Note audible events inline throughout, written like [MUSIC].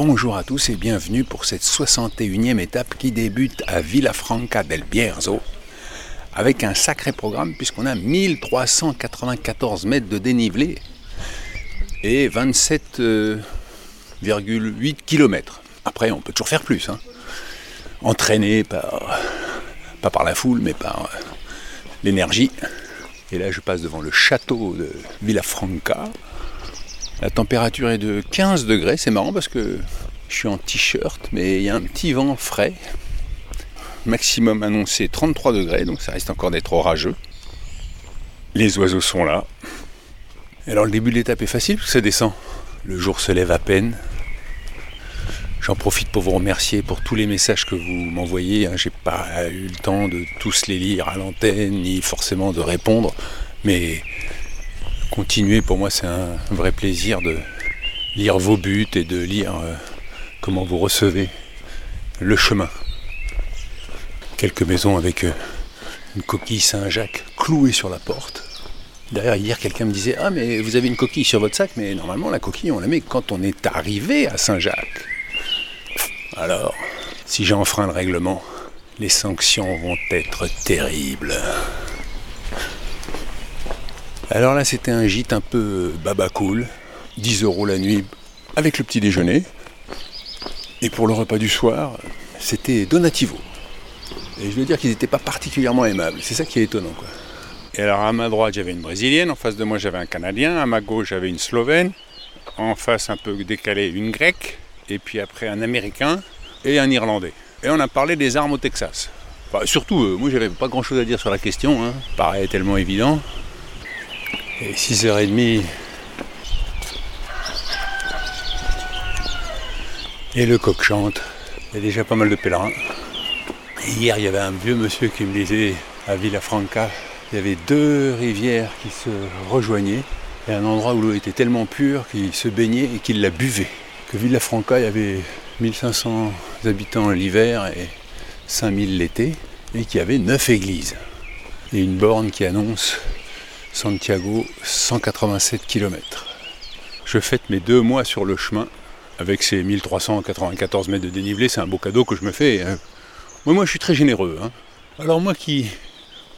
Bonjour à tous et bienvenue pour cette 61e étape qui débute à Villafranca del Bierzo avec un sacré programme puisqu'on a 1394 mètres de dénivelé et 27,8 km. Après, on peut toujours faire plus. Hein. Entraîné par, pas par la foule, mais par euh, l'énergie. Et là, je passe devant le château de Villafranca. La température est de 15 degrés, c'est marrant parce que je suis en t-shirt, mais il y a un petit vent frais. Maximum annoncé 33 degrés, donc ça reste encore d'être orageux. Les oiseaux sont là. Alors le début de l'étape est facile ça descend. Le jour se lève à peine. J'en profite pour vous remercier pour tous les messages que vous m'envoyez. Hein. J'ai pas eu le temps de tous les lire à l'antenne, ni forcément de répondre. Mais continuer, pour moi, c'est un vrai plaisir de lire vos buts et de lire euh, comment vous recevez le chemin. Quelques maisons avec euh, une coquille Saint-Jacques clouée sur la porte. D'ailleurs, hier, quelqu'un me disait Ah, mais vous avez une coquille sur votre sac, mais normalement, la coquille, on la met quand on est arrivé à Saint-Jacques. Alors, si j'ai enfreint le règlement, les sanctions vont être terribles. Alors là, c'était un gîte un peu baba cool. 10 euros la nuit avec le petit déjeuner. Et pour le repas du soir, c'était Donativo. Et je veux dire qu'ils n'étaient pas particulièrement aimables. C'est ça qui est étonnant. Et alors à ma droite, j'avais une Brésilienne. En face de moi, j'avais un Canadien. À ma gauche, j'avais une Slovène. En face, un peu décalé, une Grecque. Et puis après, un Américain et un Irlandais. Et on a parlé des armes au Texas. surtout, euh, moi, j'avais pas grand-chose à dire sur la question. Hein. Tellement évident. Et 6h30. Et le coq chante. Il y a déjà pas mal de pèlerins. hier, il y avait un vieux monsieur qui me disait à Villafranca, il y avait deux rivières qui se rejoignaient et un endroit où l'eau était tellement pure qu'il se baignait et qu'il la buvait. Que Villafranca, il y avait 1500 habitants l'hiver et 5000 l'été et qu'il y avait neuf églises. Et une borne qui annonce Santiago, 187 km. Je fête mes deux mois sur le chemin avec ces 1394 mètres de dénivelé. C'est un beau cadeau que je me fais. Hein. Moi, je suis très généreux. Hein. Alors moi qui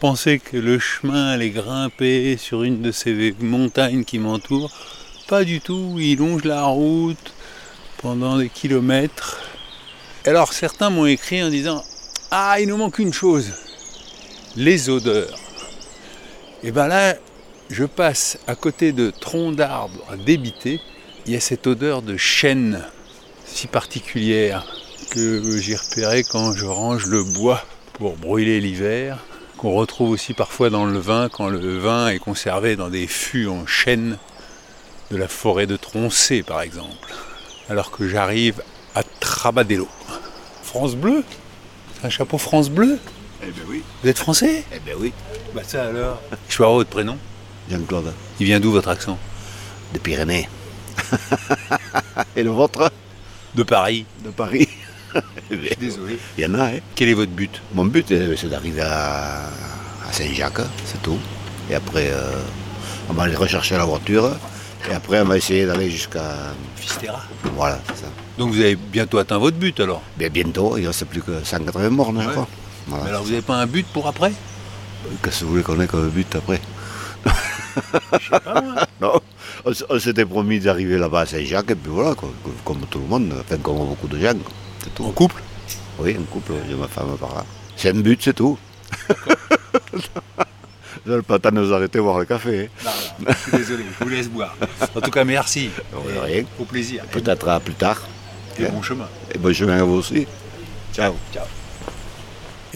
pensais que le chemin allait grimper sur une de ces montagnes qui m'entourent, pas du tout. Il longe la route pendant des kilomètres. Alors certains m'ont écrit en disant Ah, il nous manque une chose les odeurs. Et bien là, je passe à côté de troncs d'arbres débités. Il y a cette odeur de chêne si particulière que j'ai repérée quand je range le bois pour brûler l'hiver, qu'on retrouve aussi parfois dans le vin quand le vin est conservé dans des fûts en chêne de la forêt de Troncé par exemple. Alors que j'arrive à Trabadello. France Bleu? Un chapeau France Bleu? Eh ben oui. Vous êtes français? Eh ben oui. Bah ça alors? Je suis votre prénom Jean-Claude. Il vient d'où votre accent? De Pyrénées. [LAUGHS] Et le vôtre? De Paris. De Paris. [LAUGHS] Désolé. Il y en a, hein. Quel est votre but? Mon but, euh, c'est d'arriver à, Saint-Jacques, c'est tout. Et après, euh, on va aller rechercher la voiture. Et après, on va essayer d'aller jusqu'à Fistera. Voilà, c'est ça. Donc vous avez bientôt atteint votre but alors? Bien, Bientôt, il ne reste plus que 180 morts, je crois. Mais alors vous n'avez pas un but pour après? Qu'est-ce que vous voulez qu'on ait comme but après? Je sais pas moi. [LAUGHS] Non, on, s'était promis d'arriver là-bas à Saint-Jacques, et puis voilà, comme tout le monde, enfin comme beaucoup de gens, c'est tout. En couple? Oui, en couple, j'ai ma femme par là. C'est un but, c'est tout. Vous [LAUGHS] n'avez pas nous arrêter voir le café. Hein. Non, non, je suis désolé, je vous laisse boire. En tout cas, merci. rien. Au plaisir. Peut-être à plus tard. Et bon chemin. Et bon chemin à vous aussi. Ciao. Ciao.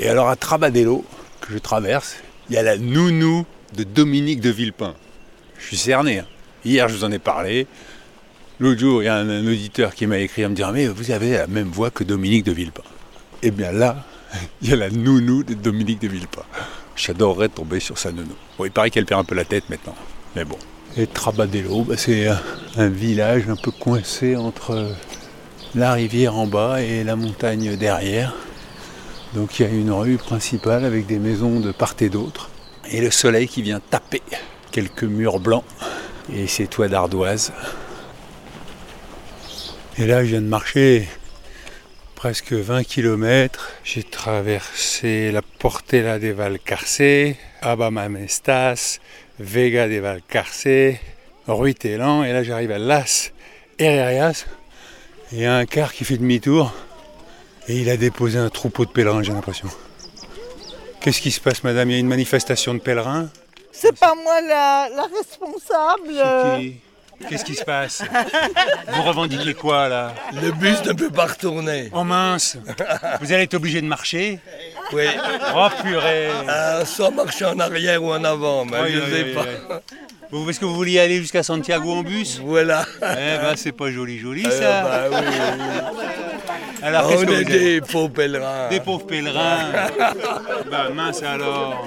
Et alors à Trabadello, que je traverse, il y a la nounou de Dominique de Villepin. Je suis cerné. Hein. Hier, je vous en ai parlé. L'autre jour, il y a un, auditeur qui m'a écrit à me dire Mais vous avez la même voix que Dominique de Villepin. Eh bien là, [LAUGHS] il y a la nounou de Dominique de Villepin. J'adorerais tomber sur sa nounou. Bon, il paraît qu'elle perd un peu la tête maintenant. Mais bon. Et Trabadello, bah, c'est un, village un peu coincé entre la rivière en bas et la montagne derrière. Donc il y a une rue principale avec des maisons de part et d'autre. Et le soleil qui vient taper quelques murs blancs et ces toits d'ardoise. Et là, je viens de marcher presque 20 km. J'ai traversé la Portela de Valcarce, Abamamestas, Vega de Valcarce, Ruitelan, et là j'arrive à Las Herrerias. Il y a un car qui fait demi-tour et il a déposé un troupeau de pèlerins, j'ai l'impression. Qu'est-ce qui se passe, madame? Il y a une manifestation de pèlerins? C'est pas moi la, la responsable. C'est qui? Qu'est-ce qui se passe? Vous revendiquez quoi là? Le bus ne peut pas retourner. Oh mince! Vous allez être obligé de marcher? Oui. Oh purée Euh, soit marcher en arrière ou en avant, mais Oui, je oui, sais oui, pas. Vous, Est-ce que vous vouliez aller jusqu'à Santiago en bus Voilà. Eh ben c'est pas joli joli Euh, ça bah oui. Alors On que est des faux pèlerins. Des pauvres pèlerins Bah mince alors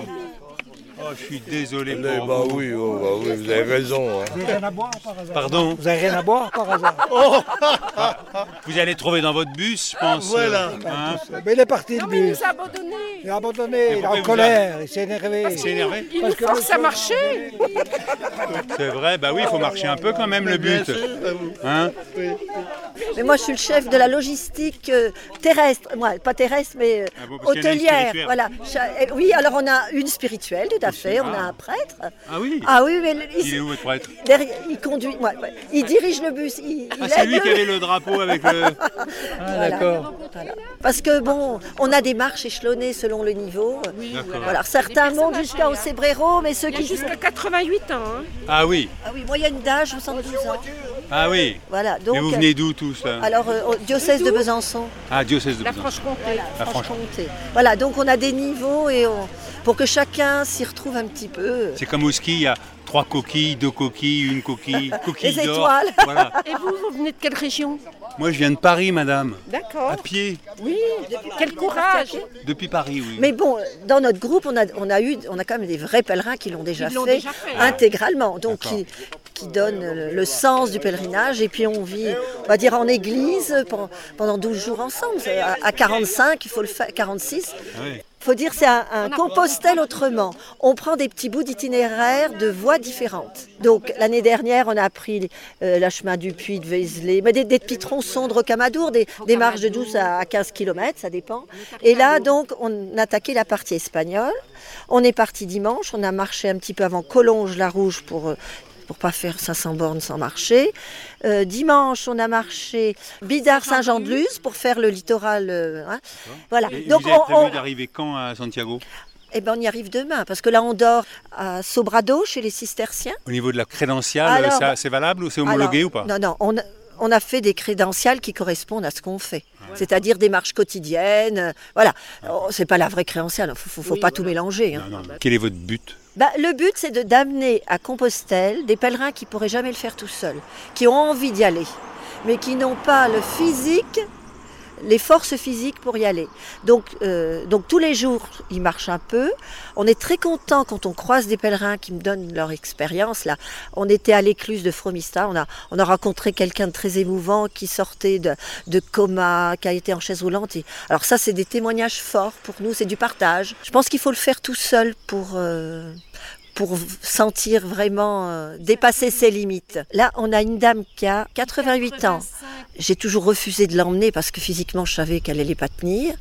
Oh je suis désolé Eh pour bah vous. oui, oh, bah oui, vous avez raison. hein. Vous n'avez rien à boire par hasard Pardon Vous n'avez rien à boire par hasard [LAUGHS] Vous allez trouver dans votre bus je pense. Voilà. Hein Mais il est parti le Mais il bus. nous a abandonnés. Il a abandonné, il est en colère, il s'est énervé. Il s'est énervé Il Parce nous force à marcher. C'est vrai, bah oui, il faut marcher un peu quand même le but. Hein Mais moi, je suis le chef de la logistique euh, terrestre. Moi, pas terrestre, mais euh, Ah bon, hôtelière. Voilà. Eh, Oui, alors on a une spirituelle, tout à fait. On a Ah. un prêtre. Ah oui Ah oui, mais il, Il est où votre prêtre derrière- il conduit. ouais, ouais. Il dirige le bus. Il, Ah il c'est lui qui avait le drapeau avec le... [LAUGHS] Ah Voilà. d'accord. Voilà. Parce que bon, on a des marches échelonnées selon le niveau. D'accord. Voilà, certains montent âgées, jusqu'au hein. Cébrero, mais ceux Il y a qui jusqu'à 88 ans. hein. Ah oui, Ah oui, moyenne d'âge 72 ans. Ah oui. Voilà. Donc Et vous venez d'où tous là alors euh, au diocèse de Besançon. Ah, diocèse de La Besançon. Franche-Comté. La Franche- Franche-Comté. Voilà, donc on a des niveaux et on- pour que chacun s'y retrouve un petit peu. C'est comme au ski, il y a trois coquilles, deux coquilles, une coquille, [LAUGHS] coquille Les d'or. étoiles. [LAUGHS] Voilà. Et vous, vous venez de quelle région? Moi je viens de Paris, madame. D'accord. À pied. Oui, quel courage. Depuis Paris, oui. Mais bon, dans notre groupe, on a, on a eu, on a quand même des vrais pèlerins qui l'ont déjà, Ils l'ont fait, déjà fait, hein. intégralement, donc D'accord. qui, qui donnent le, sens du pèlerinage. Et puis on vit, on va dire en église pendant, pendant 12 jours ensemble. À, à 45, il faut le faire, 46. Ah oui. Il faut dire c'est un, un Compostelle autrement. On prend des petits bouts d'itinéraire de voies différentes. Donc l'année dernière, on a pris euh, la chemin du Puy de Vézelay, mais des, des petits tronçons de Rocamadour, des, des marches de 12 à 15 km, ça dépend. Et là, donc, on a attaqué la partie espagnole. On est parti dimanche, on a marché un petit peu avant Collonges-la-Rouge pour euh, pour pas faire 500 bornes sans marcher. Euh, dimanche, on a marché Bidart-Saint-Jean-de-Luz pour faire le littoral. euh, hein. Voilà. Et Donc vous on- prévu on, d'arriver quand à Santiago? Eh ben, on y arrive demain, parce que là, on dort à Sobrado, chez les cisterciens. Au niveau de la crédentiale, c'est valable ou c'est homologué Alors, ou pas? Non, non, on on a fait des crédentials qui correspondent à ce qu'on fait. C'est-à-dire des marches quotidiennes. euh, Voilà. Oh, c'est pas la vraie crédentiale, il faut, faut, faut pas tout mélanger. hein. Non, non. Quel est votre but? Bah, le but, c'est de d'amener à Compostelle des pèlerins qui pourraient jamais le faire tout seuls, qui ont envie d'y aller, mais qui n'ont pas le physique, les forces physiques pour y aller. Donc, euh, donc tous les jours, ils marchent un peu. On est très content quand on croise des pèlerins qui me donnent leur expérience. Là, on était à l'écluse de Fromista, on a, on a rencontré quelqu'un de très émouvant qui sortait de, de coma, qui a été en chaise roulante. Et, alors ça, c'est des témoignages forts pour nous, c'est du partage. Je pense qu'il faut le faire tout seul pour... euh, pour sentir vraiment euh, dépasser ses limites. Là, on a une dame qui a 88 ans. J'ai toujours refusé de l'emmener parce que physiquement, je savais qu'elle allait pas tenir.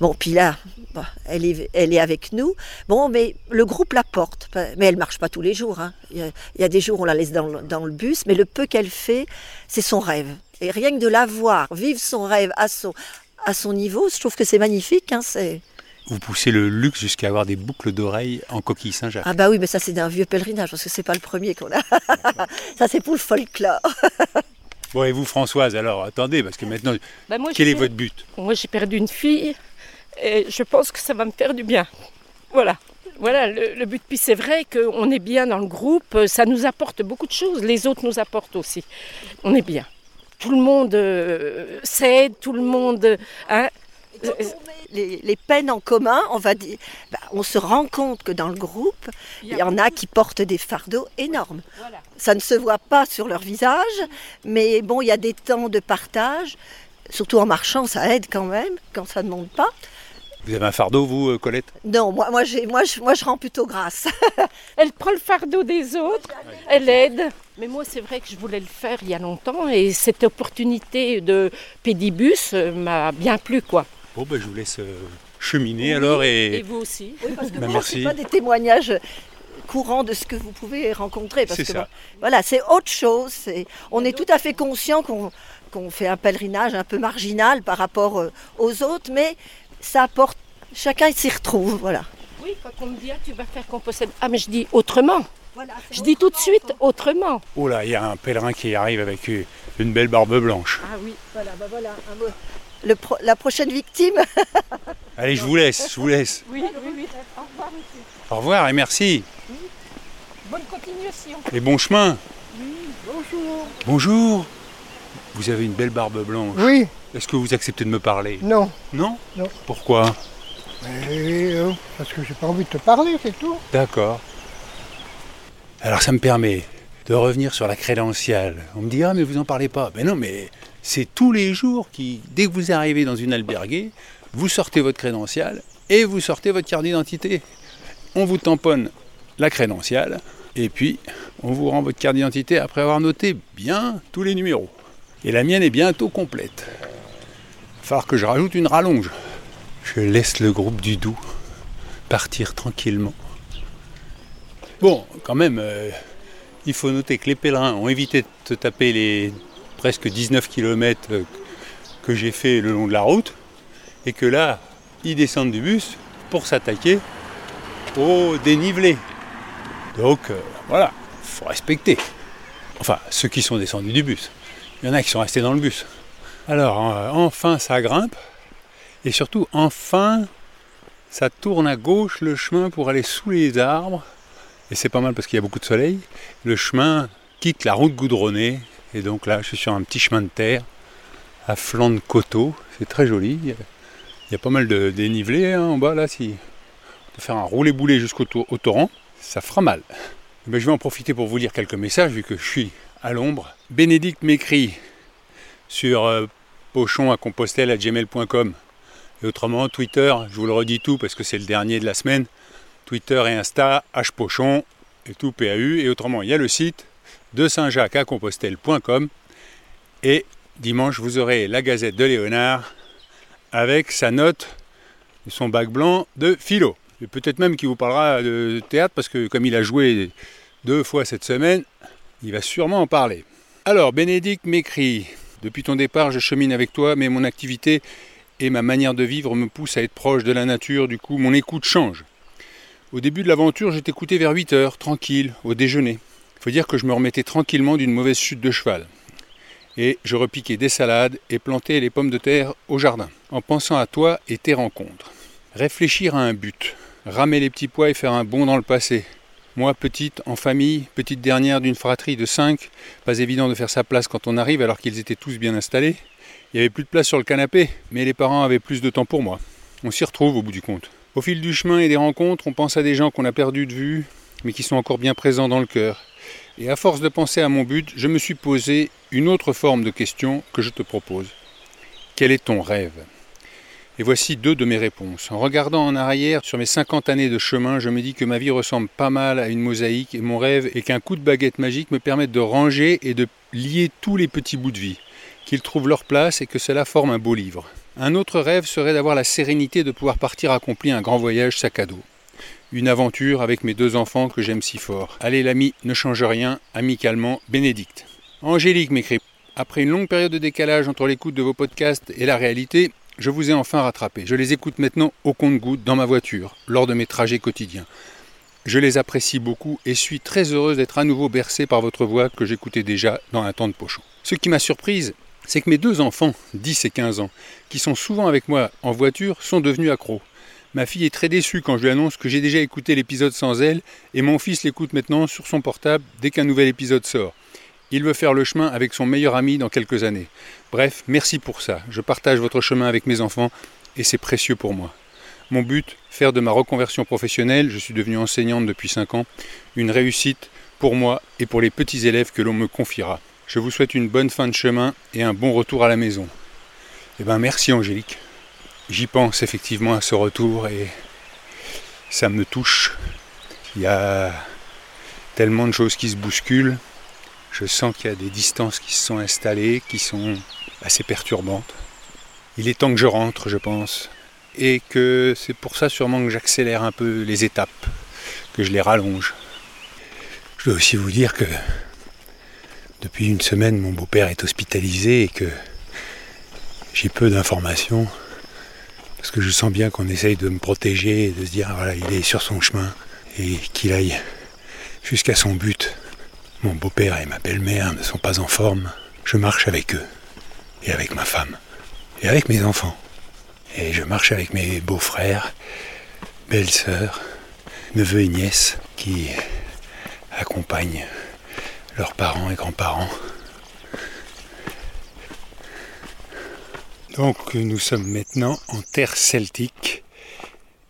Bon, puis là, bah, elle, est, elle est avec nous. Bon, mais le groupe la porte. Mais elle marche pas tous les jours. hein. Il, y a, il y a des jours où on la laisse dans le, dans le bus, mais le peu qu'elle fait, c'est son rêve. Et rien que de la voir, vivre son rêve à son, à son niveau, je trouve que c'est magnifique. hein, c'est... Vous poussez le luxe jusqu'à avoir des boucles d'oreilles en coquille Saint-Jacques. Ah bah oui, mais ça c'est d'un vieux pèlerinage, parce que c'est pas le premier qu'on a. [LAUGHS] ça c'est pour le folklore. Bon, et vous, Françoise, alors attendez, parce que maintenant, Bah, moi, quel est votre but? Moi, j'ai perdu une fille et je pense que ça va me faire du bien. Voilà. Voilà le, le but. Puis c'est vrai qu'on est bien dans le groupe, ça nous apporte beaucoup de choses. Les autres nous apportent aussi. On est bien. Tout le monde euh, s'aide, tout le monde. hein, Les, les peines en commun, on va dire, bah, on se rend compte que dans le groupe, il y en a qui portent des fardeaux énormes. Voilà. Ça ne se voit pas sur leur visage, mais bon, il y a des temps de partage. Surtout en marchant, ça aide quand même, quand ça ne monte pas. Vous avez un fardeau, vous, euh, Colette? Non, moi, moi, j'ai- moi, je, moi, je rends plutôt grâce. [LAUGHS] Elle prend le fardeau des autres, elle aide. Mais moi, c'est vrai que je voulais le faire il y a longtemps et cette opportunité de pédibus euh, m'a bien plu, quoi. Bon, ben, je vous laisse euh, cheminer alors Et et... vous aussi. Oui, parce que Bah, c'est pas des témoignages courants de ce que vous pouvez rencontrer. Parce C'est que ça. voilà, c'est autre chose. c'est- On est tout à fait conscient qu'on fait un pèlerinage un peu marginal par rapport euh, aux autres, mais ça apporte. Chacun s'y retrouve, voilà. Oui, quand on me dit, ah, tu vas faire Compostelle. Ah, mais je dis autrement. Voilà, Je dis tout de suite autrement. Oh là, il y a un pèlerin qui arrive avec euh, une belle barbe blanche. Ah oui. Voilà, bah voilà, un mot. Le pro- la prochaine victime, [LAUGHS] Allez, je vous laisse, je vous laisse. Oui, oui, oui. Au revoir, monsieur. Au revoir et merci. Bonne continuation. Et bon chemin. Bonjour. Bonjour. Vous avez une belle barbe blanche. Oui, Est-ce que vous acceptez de me parler? Non. Non? Non. Pourquoi? Mais, euh, parce que j'ai pas envie de te parler, c'est tout. D'accord. Alors ça me permet de revenir sur la crédentiale. On me dit ah mais vous en parlez pas. Mais non mais c'est tous les jours qui dès que vous arrivez dans une alberguée, vous sortez votre crédentiale et vous sortez votre carte d'identité. On vous tamponne la crédentiale et puis on vous rend votre carte d'identité après avoir noté bien tous les numéros. Et la mienne est bientôt complète. Il que je rajoute une rallonge. Je laisse le groupe du Doubs partir tranquillement. Bon, quand même, euh, il faut noter que les pèlerins ont évité de taper les presque 19 km que j'ai fait le long de la route, et que là, ils descendent du bus pour s'attaquer au dénivelé. Donc, euh, voilà, faut respecter. Enfin, ceux qui sont descendus du bus. Il y en a qui sont restés dans le bus. Alors, euh, enfin, ça grimpe, et surtout, enfin, ça tourne à gauche le chemin pour aller sous les arbres. Et c'est pas mal parce qu'il y a beaucoup de soleil. Le chemin quitte la route goudronnée. Et donc là, je suis sur un petit chemin de terre à flanc de coteau. C'est très joli. Il y a- pas mal de dénivelé hein, en bas là. Si on peut faire un roulé-boulé jusqu'au to- au torrent, ça fera mal. Eh ben, je vais en profiter pour vous lire quelques messages vu que je suis à l'ombre. Bénédicte m'écrit sur euh, pochon à compostelle à gmail.com. Et autrement, Twitter, je vous le redis tout parce que c'est le dernier de la semaine. Twitter et Insta, hpochon et tout PAU. Et autrement, il y a le site de Saint-Jacques à Compostelle.com. Et dimanche, vous aurez la Gazette de Léonard avec sa note de son bac blanc de philo. Et peut-être même qu'il vous parlera de théâtre parce que comme il a joué deux fois cette semaine, il va sûrement en parler. Alors, Bénédicte m'écrit Depuis ton départ, je chemine avec toi, mais mon activité et ma manière de vivre me poussent à être proche de la nature, du coup, mon écoute change. Au début de l'aventure, je t'écoutais vers 8 heures, tranquille, au déjeuner. Faut dire que je me remettais tranquillement d'une mauvaise chute de cheval. Et je repiquais des salades et plantais les pommes de terre au jardin, en pensant à toi et tes rencontres. Réfléchir à un but, ramer les petits pois et faire un bond dans le passé. Moi, petite, en famille, petite dernière d'une fratrie de 5, pas évident de faire sa place quand on arrive alors qu'ils étaient tous bien installés. Il n'y avait plus de place sur le canapé, mais les parents avaient plus de temps pour moi. On s'y retrouve au bout du compte. Au fil du chemin et des rencontres, on pense à des gens qu'on a perdus de vue, mais qui sont encore bien présents dans le cœur. Et à force de penser à mon but, je me suis posé une autre forme de question que je te propose. Quel est ton rêve? Et voici deux de mes réponses. En regardant en arrière sur mes 50 années de chemin, je me dis que ma vie ressemble pas mal à une mosaïque et mon rêve est qu'un coup de baguette magique me permette de ranger et de lier tous les petits bouts de vie, qu'ils trouvent leur place et que cela forme un beau livre. Un autre rêve serait d'avoir la sérénité de pouvoir partir accomplir un grand voyage sac à dos. Une aventure avec mes deux enfants que j'aime si fort. Allez l'ami, ne change rien, amicalement, Bénédicte. Angélique m'écrit Après une longue période de décalage entre l'écoute de vos podcasts et la réalité, je vous ai enfin rattrapé. Je les écoute maintenant au compte-goutte dans ma voiture, lors de mes trajets quotidiens. Je les apprécie beaucoup et suis très heureuse d'être à nouveau bercée par votre voix que j'écoutais déjà dans un temps de pochon. Ce qui m'a surprise, c'est que mes deux enfants, 10 et 15 ans, qui sont souvent avec moi en voiture, sont devenus accros. Ma fille est très déçue quand je lui annonce que j'ai déjà écouté l'épisode sans elle et mon fils l'écoute maintenant sur son portable dès qu'un nouvel épisode sort. Il veut faire le chemin avec son meilleur ami dans quelques années. Bref, merci pour ça. Je partage votre chemin avec mes enfants et c'est précieux pour moi. Mon but, faire de ma reconversion professionnelle, je suis devenue enseignante depuis 5 ans, une réussite pour moi et pour les petits élèves que l'on me confiera. Je vous souhaite une bonne fin de chemin et un bon retour à la maison. Eh bien merci Angélique. J'y pense effectivement à ce retour et ça me touche. Il y a tellement de choses qui se bousculent. Je sens qu'il y a des distances qui se sont installées, qui sont assez perturbantes. Il est temps que je rentre, je pense. Et que c'est pour ça sûrement que j'accélère un peu les étapes, que je les rallonge. Je dois aussi vous dire que depuis une semaine, mon beau-père est hospitalisé et que j'ai peu d'informations. Parce que je sens bien qu'on essaye de me protéger et de se dire, voilà, il est sur son chemin et qu'il aille jusqu'à son but. Mon beau-père et ma belle-mère ne sont pas en forme. Je marche avec eux et avec ma femme et avec mes enfants. Et je marche avec mes beaux-frères, belles-sœurs, neveux et nièces qui accompagnent leurs parents et grands-parents. Donc nous sommes maintenant en terre celtique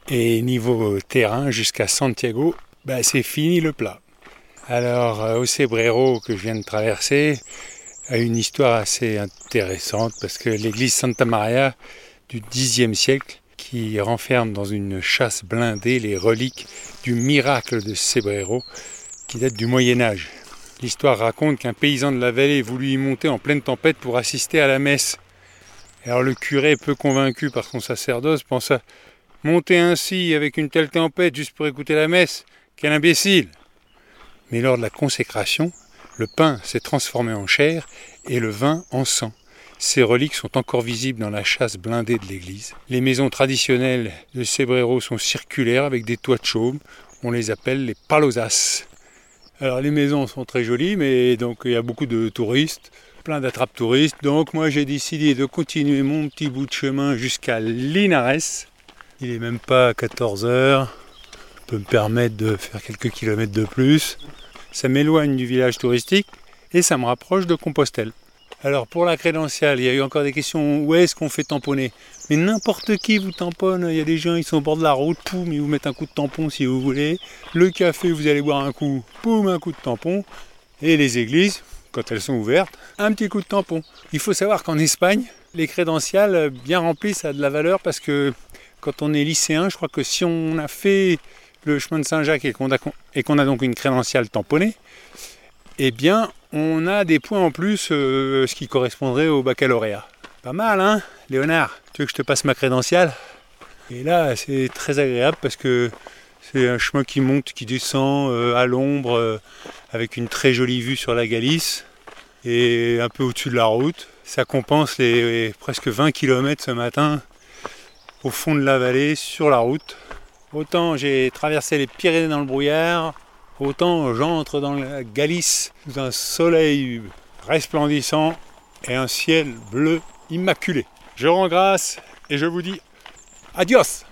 et niveau terrain jusqu'à Santiago, bah, c'est fini le plat. Alors euh, Ocebrero que je viens de traverser a une histoire assez intéressante parce que l'église Santa Maria du Xe siècle qui renferme dans une chasse blindée les reliques du miracle de Cebrero qui date du Moyen Âge. L'histoire raconte qu'un paysan de la vallée voulut y monter en pleine tempête pour assister à la messe. Alors le curé, peu convaincu par son sacerdoce, pensa Monter ainsi avec une telle tempête juste pour écouter la messe, quel imbécile Mais lors de la consécration, le pain s'est transformé en chair et le vin en sang. Ces reliques sont encore visibles dans la chasse blindée de l'église. Les maisons traditionnelles de Cebrero sont circulaires avec des toits de chaume. On les appelle les palosas. Alors les maisons sont très jolies, mais donc il y a beaucoup de touristes, plein d'attrapes touristes. Donc moi j'ai décidé de continuer mon petit bout de chemin jusqu'à Linares. Il est même pas 14 heures. Je peux me permettre de faire quelques kilomètres de plus. Ça m'éloigne du village touristique et ça me rapproche de Compostelle. Alors pour la crédentiale, il y a eu encore des questions où est-ce qu'on fait tamponner? Mais n'importe qui vous tamponne, il y a des gens ils sont au bord de la route, poum, ils vous mettent un coup de tampon si vous voulez. Le café, vous allez boire un coup, poum, un coup de tampon. Et les églises, quand elles sont ouvertes, un petit coup de tampon. Il faut savoir qu'en Espagne, les crédentiales bien remplies, ça a de la valeur parce que quand on est lycéen, je crois que si on a fait le chemin de Saint-Jacques et qu'on a, a donc une crédentiale tamponnée, eh bien, on a des points en plus, euh, ce qui correspondrait au baccalauréat. Pas mal, hein, Léonard? Tu veux que je te passe ma crédentiale? Et là, c'est très agréable parce que c'est un chemin qui monte, qui descend euh, à l'ombre, euh, avec une très jolie vue sur la Galice et un peu au-dessus de la route. Ça compense les, les presque 20 km ce matin au fond de la vallée, sur la route. Autant j'ai traversé les Pyrénées dans le brouillard, autant j'entre dans la Galice sous un soleil resplendissant et un ciel bleu immaculé. Je rends grâce et je vous dis adios